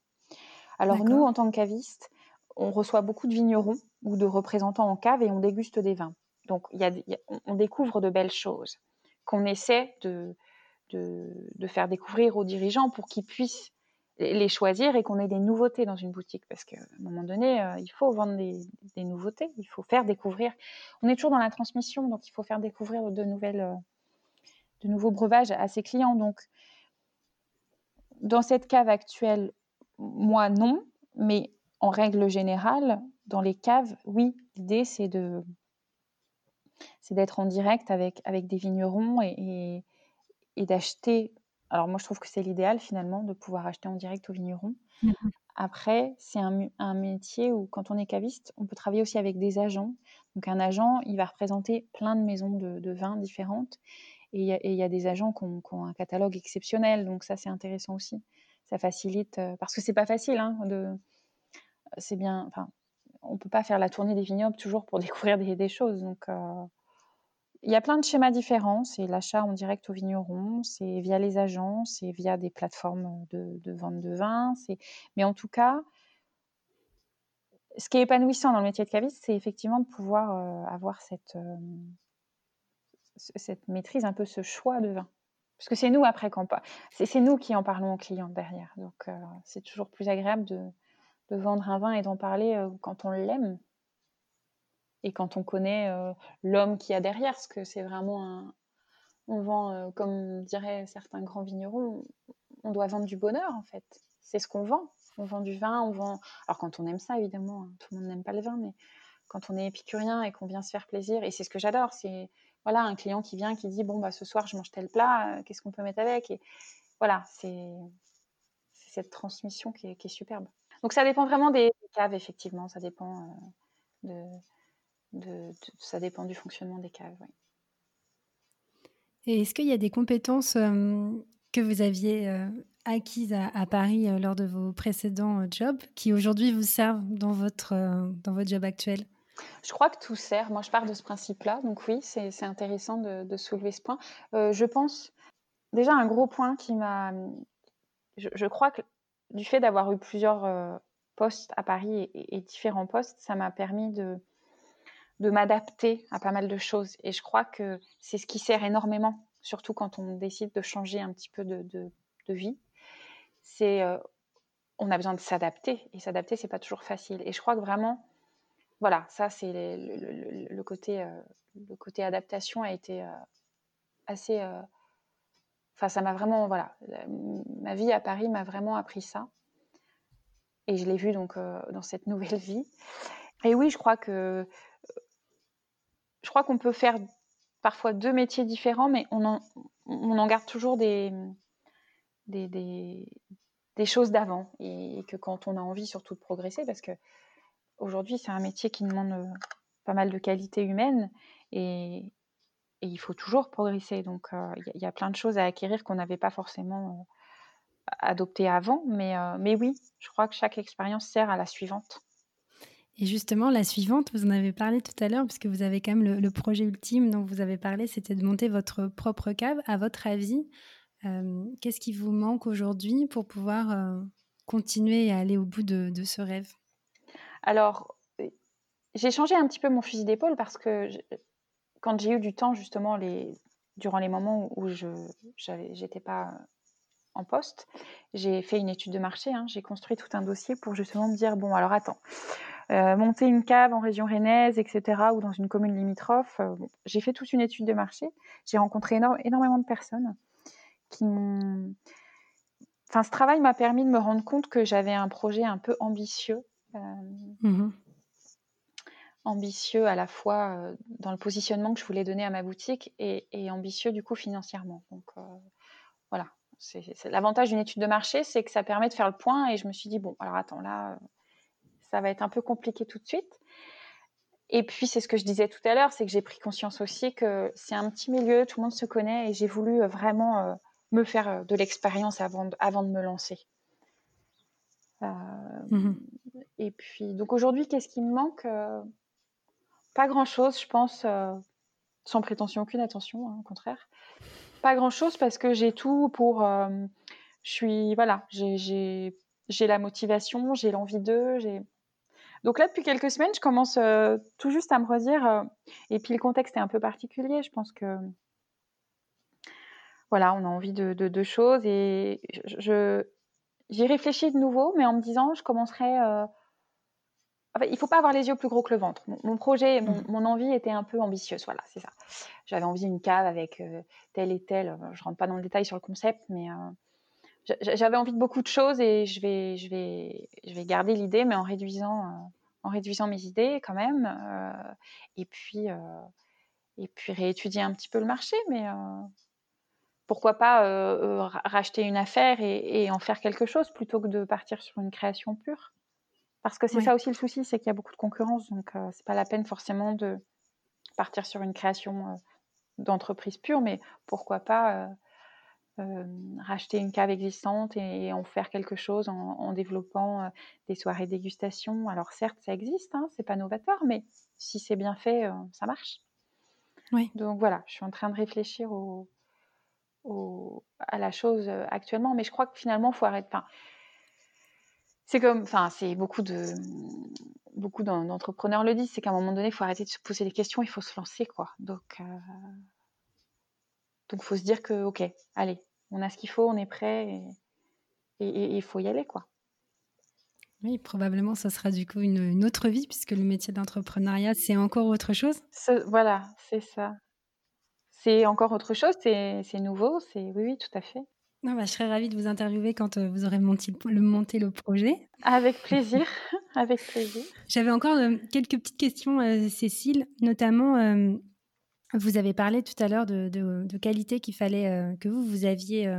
Alors nous, en tant que caviste, on reçoit beaucoup de vignerons ou de représentants en cave et on déguste des vins. Donc y a, on découvre de belles choses qu'on essaie de, de, faire découvrir aux dirigeants pour qu'ils puissent les choisir et qu'on ait des nouveautés dans une boutique parce qu'à un moment donné, euh, il faut vendre des, nouveautés, il faut faire découvrir. On est toujours dans la transmission, donc il faut faire découvrir de nouvelles, euh, de nouveaux breuvages à ses clients. Donc, dans cette cave actuelle, moi non, mais en règle générale, dans les caves, oui, l'idée c'est de c'est d'être en direct avec, avec des vignerons et, et d'acheter alors moi, je trouve que c'est l'idéal finalement de pouvoir acheter en direct au vigneron. Mmh Après, c'est un, métier où quand on est caviste, on peut travailler aussi avec des agents. Donc un agent, il va représenter plein de maisons de, vins différentes. Et il y, a des agents qui ont, un catalogue exceptionnel. Donc ça, c'est intéressant aussi. Ça facilite, euh, parce que c'est pas facile. Hein, de, c'est bien, enfin, on peut pas faire la tournée des vignobles toujours pour découvrir des, choses. Donc, euh, il y a plein de schémas différents. C'est l'achat en direct au vigneron, c'est via les agents, c'est via des plateformes de, vente de vin. Mais en tout cas, ce qui est épanouissant dans le métier de caviste, c'est effectivement de pouvoir euh, avoir cette, euh, cette maîtrise, un peu ce choix de vin. Parce que c'est nous après qu'on c'est nous qui en parlons aux clients derrière. Donc euh, c'est toujours plus agréable de, vendre un vin et d'en parler quand on l'aime et quand on connaît l'homme qui y a derrière. Parce que c'est vraiment un, on vend, comme diraient certains grands vignerons, on doit vendre du bonheur en fait. C'est ce qu'on vend on vend du vin, on vend. Alors quand on aime ça, évidemment, hein, tout le monde n'aime pas le vin, mais quand on est épicurien et qu'on vient se faire plaisir, et c'est ce que j'adore, c'est voilà un client qui vient qui dit bon bah ce soir je mange tel plat, euh, qu'est-ce qu'on peut mettre avec? Et voilà c'est cette transmission qui est, superbe. Donc ça dépend vraiment des caves effectivement, ça dépend euh, de, ça dépend du fonctionnement des caves. Et est-ce qu'il y a des compétences euh, que vous aviez acquises à, Paris euh, lors de vos précédents euh, jobs qui aujourd'hui vous servent dans votre, euh, dans votre job actuel? Je crois que tout sert. Moi, je pars de ce principe-là. Donc oui, c'est intéressant de, soulever ce point. je pense, déjà, un gros point qui m'a... Je, crois que du fait d'avoir eu plusieurs postes à Paris et, différents postes, ça m'a permis de, de m'adapter à pas mal de choses. Et je crois que c'est ce qui sert énormément, surtout quand on décide de changer un petit peu de, de, vie. C'est on a besoin de s'adapter. Et s'adapter c'est pas toujours facile. Et je crois que vraiment voilà ça c'est le, côté le côté adaptation a été assez enfin ça m'a vraiment voilà ma vie à Paris m'a vraiment appris ça. Et je l'ai vu donc dans cette nouvelle vie. Et oui je crois que je crois qu'on peut faire parfois deux métiers différents mais on en, garde toujours des choses d'avant et, que quand on a envie surtout de progresser, parce que aujourd'hui c'est un métier qui demande euh, pas mal de qualité humaine et, il faut toujours progresser. Donc euh, il y, a plein de choses à acquérir qu'on n'avait pas forcément euh, adoptées avant, mais oui, je crois que chaque expérience sert à la suivante. Et justement, la suivante, vous en avez parlé tout à l'heure, puisque vous avez quand même le, projet ultime dont vous avez parlé, c'était de monter votre propre cave. À votre avis, Qu'est-ce qui vous manque aujourd'hui pour pouvoir continuer à aller au bout de, ce rêve? Alors, j'ai changé un petit peu mon fusil d'épaule parce que quand j'ai eu du temps, justement, durant les moments où je n'étais pas en poste, j'ai fait une étude de marché. Hein. j'ai construit tout un dossier pour justement me dire bon, alors attends, monter une cave en région rennaise, etc., ou dans une commune limitrophe. j'ai fait toute une étude de marché. J'ai rencontré énormément de personnes qui m'ont. Enfin, ce travail m'a permis de me rendre compte que j'avais un projet un peu ambitieux. Euh, mmh ambitieux à la fois euh, dans le positionnement que je voulais donner à ma boutique et, ambitieux du coup financièrement. Donc euh, voilà, c'est l'avantage d'une étude de marché, c'est que ça permet de faire le point et je me suis dit, bon, alors attends, là, ça va être un peu compliqué tout de suite. Et puis, c'est ce que je disais tout à l'heure, c'est que j'ai pris conscience aussi que c'est un petit milieu, tout le monde se connaît et j'ai voulu vraiment me faire euh, de l'expérience avant, avant de me lancer. Euh, mmh et puis, donc aujourd'hui, qu'est-ce qui me manque euh, Pas grand-chose, je pense, sans prétention aucune, attention, hein, au contraire. Pas grand-chose parce que j'ai tout pour. je suis. Voilà, j'ai la motivation, j'ai l'envie d'eux, j'ai. Donc là, depuis quelques semaines, je commence tout juste à me redire. et puis le contexte est un peu particulier. Je pense que voilà, on a envie de deux choses et je j'y réfléchis de nouveau, mais en me disant: «Je commencerai, euh, il faut pas avoir les yeux plus gros que le ventre. Mon projet, mmh. mon envie était un peu ambitieuse, voilà, c'est ça. J'avais envie d'une cave avec, euh, tel et tel, euh, je rentre pas dans le détail sur le concept, mais j'avais envie de beaucoup de choses et je vais je vais je vais garder l'idée, mais en réduisant, en réduisant mes idées quand même, et puis, et puis réétudier un petit peu le marché, mais pourquoi pas euh, euh, racheter une affaire et, en faire quelque chose plutôt que de partir sur une création pure. Parce que c'est ça aussi le souci, c'est qu'il y a beaucoup de concurrence, donc euh, c'est pas la peine forcément de partir sur une création d'entreprise pure, mais pourquoi pas racheter une cave existante et, en faire quelque chose en, développant des soirées dégustation. Alors certes, ça existe, hein, c'est pas novateur, mais si c'est bien fait, ça marche. Donc voilà, je suis en train de réfléchir au, à la chose actuellement, mais je crois que finalement, il faut arrêter. Enfin, c'est comme, enfin, c'est beaucoup de beaucoup d'entrepreneurs le disent, c'est qu'à un moment donné, il faut arrêter de se poser des questions, il faut se lancer, quoi. Donc, donc, faut se dire que, ok, allez, on a ce qu'il faut, on est prêt, et il faut y aller, quoi. Oui, probablement, ça sera du coup une, autre vie, puisque le métier d'entrepreneuriat, c'est encore autre chose. voilà, c'est ça. C'est encore autre chose, c'est nouveau, c'est oui, oui, tout à fait. Non, bah, je serais ravie de vous interviewer quand euh, vous aurez monté le, monté le projet. Avec plaisir, avec plaisir. J'avais encore euh, quelques petites questions, euh, Cécile, notamment, vous avez parlé tout à l'heure de, de, qualité qu'il fallait que vous, vous aviez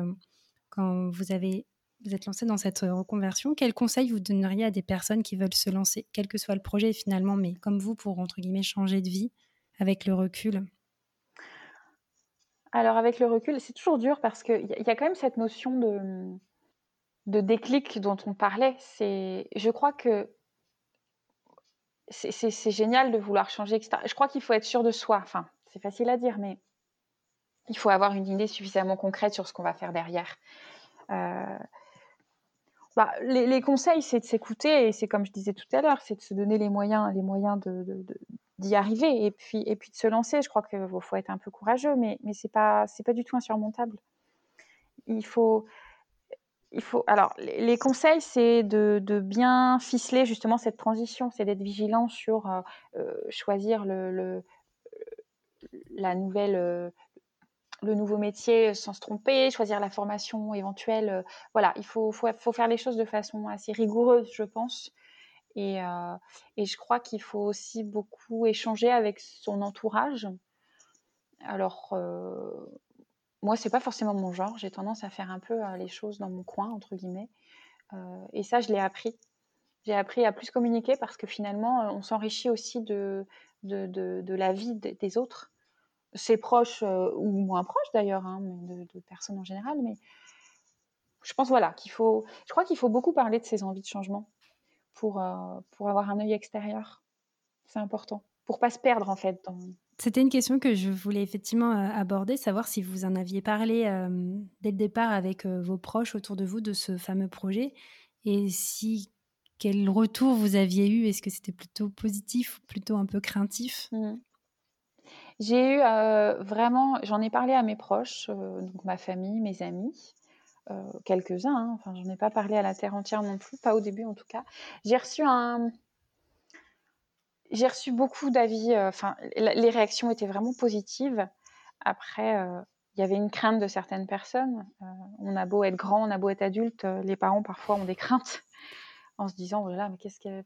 quand vous avez vous êtes lancé dans cette reconversion. Quel conseil vous donneriez à des personnes qui veulent se lancer, quel que soit le projet finalement, mais comme vous, pour entre guillemets changer de vie avec le recul? Alors avec le recul, c'est toujours dur parce qu'il y, a quand même cette notion de, de déclic dont on parlait. Je crois que c'est génial de vouloir changer, etc. Je crois qu'il faut être sûr de soi. Enfin, c'est facile à dire, mais il faut avoir une idée suffisamment concrète sur ce qu'on va faire derrière. Euh, bah, les, conseils, c'est de s'écouter et c'est comme je disais tout à l'heure, c'est de se donner les moyens, les moyens d'y arriver et puis, de se lancer. Je crois qu'il faut être un peu courageux, mais, mais ce n'est pas, pas du tout insurmontable. Il faut, alors, les, conseils, c'est de, bien ficeler justement cette transition, c'est d'être vigilant sur euh, euh, choisir le, la nouvelle, le nouveau métier sans se tromper, choisir la formation éventuelle. Euh, voilà, il faut, faut, faire les choses de façon assez rigoureuse, je pense. Et, euh, et je crois qu'il faut aussi beaucoup échanger avec son entourage. Alors, euh, moi, c'est pas forcément mon genre. J'ai tendance à faire un peu les choses dans mon coin, entre guillemets. et ça, je l'ai appris. J'ai appris à plus communiquer parce que finalement, on s'enrichit aussi de, de, de, la vie des autres ses proches euh, ou moins proches d'ailleurs, hein, de, personnes en général. Mais je pense voilà qu'il faut, je crois qu'il faut beaucoup parler de ses envies de changement pour euh, pour avoir un œil extérieur. C'est important pour pas se perdre en fait. C'était une question que je voulais effectivement euh, aborder, savoir si vous en aviez parlé dès le départ avec vos proches autour de vous de ce fameux projet et si quel retour vous aviez eu? Est-ce que c'était plutôt positif ou plutôt un peu craintif? Mmh. J'ai eu vraiment, j'en ai parlé à mes proches, donc ma famille, mes amis, quelques-uns. Hein, enfin, j'en ai pas parlé à la terre entière non plus, pas au début en tout cas. J'ai reçu un, j'ai reçu beaucoup d'avis. Enfin, les réactions étaient vraiment positives. Après, il y avait une crainte de certaines personnes. on a beau être grand, on a beau être adulte, les parents parfois ont des craintes en se disant oh là là, mais qu'est-ce qu'elle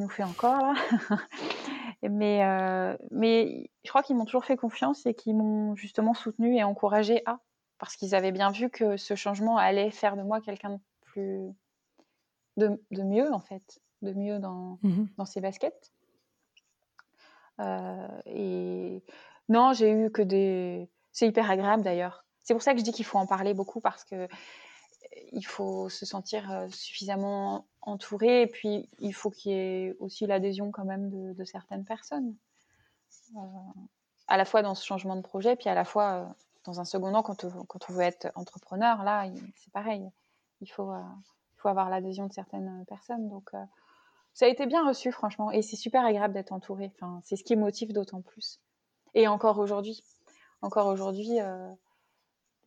nous fait encore là? mais, euh, mais je crois qu'ils m'ont toujours fait confiance et qu'ils m'ont justement soutenu et encouragé à, parce qu'ils avaient bien vu que ce changement allait faire de moi quelqu'un de plus, de, de, mieux en fait, de mieux dans, mmh dans ses baskets. Euh, et non, j'ai eu que des, c'est hyper agréable d'ailleurs. C'est pour ça que je dis qu'il faut en parler beaucoup parce que il faut se sentir euh, suffisamment entouré et puis il faut qu'il y ait aussi l'adhésion quand même de, certaines personnes. Euh, à la fois dans ce changement de projet, puis à la fois euh, dans un second temps quand on, veut être entrepreneur, là c'est pareil, il faut, faut avoir l'adhésion de certaines personnes. Donc ça a été bien reçu franchement et c'est super agréable d'être entouré. Enfin, c'est ce qui motive d'autant plus. Et encore aujourd'hui, encore aujourd'hui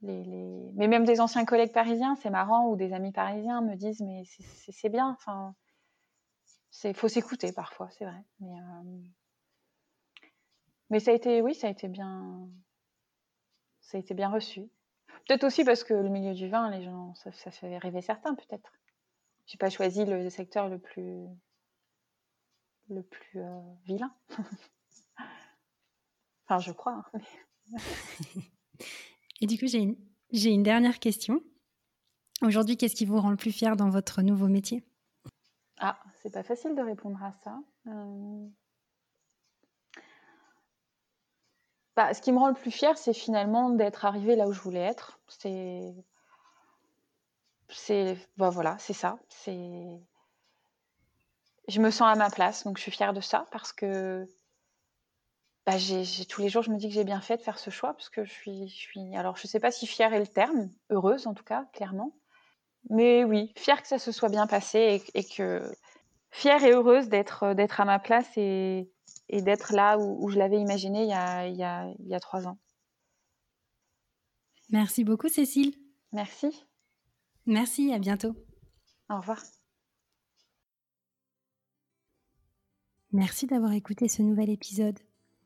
mais même des anciens collègues parisiens, c'est marrant, ou des amis parisiens me disent mais c'est bien, enfin, faut s'écouter parfois, c'est vrai. Mais, euh, mais ça a été, oui, ça a été bien, ça a été bien reçu. Peut-être aussi parce que le milieu du vin, les gens, ça, fait rêver certains, peut-être. J'ai pas choisi le secteur le plus, le plus euh, vilain. enfin, je crois. Hein, Et du coup, j'ai une, une dernière question. Aujourd'hui, qu'est-ce qui vous rend le plus fier dans votre nouveau métier? Ah, c'est pas facile de répondre à ça. Euh, bah, ce qui me rend le plus fier, c'est finalement d'être arrivé là où je voulais être. C'est, c'est, bah, voilà, c'est ça. C'est, je me sens à ma place, donc je suis fière de ça parce que bah, j'ai tous les jours, je me dis que j'ai bien fait de faire ce choix parce que je suis je suis alors je sais pas si fière est le terme, heureuse en tout cas, clairement. Mais oui, fière que ça se soit bien passé et que fière et heureuse d'être, d'être à ma place et et d'être là où, je l'avais imaginé il y, a, il, y a, il y a trois ans. Merci beaucoup Cécile. Merci. Merci, à bientôt. Au revoir. Merci d'avoir écouté ce nouvel épisode.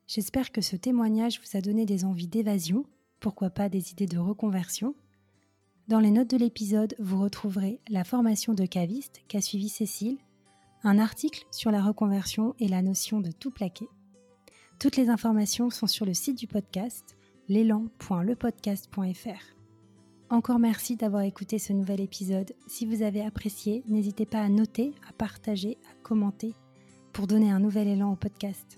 J'espère que ce témoignage vous a donné des envies d'évasion, pourquoi pas des idées de reconversion. Dans les notes de l'épisode, vous retrouverez la formation de caviste qu'a suivi Cécile un article sur la reconversion et la notion de tout plaquer. Toutes les informations sont sur le site du podcast, l'élan.lepodcast.fr. Encore merci d'avoir écouté ce nouvel épisode. Si vous avez apprécié, n'hésitez pas à noter, à partager, à commenter pour donner un nouvel élan au podcast.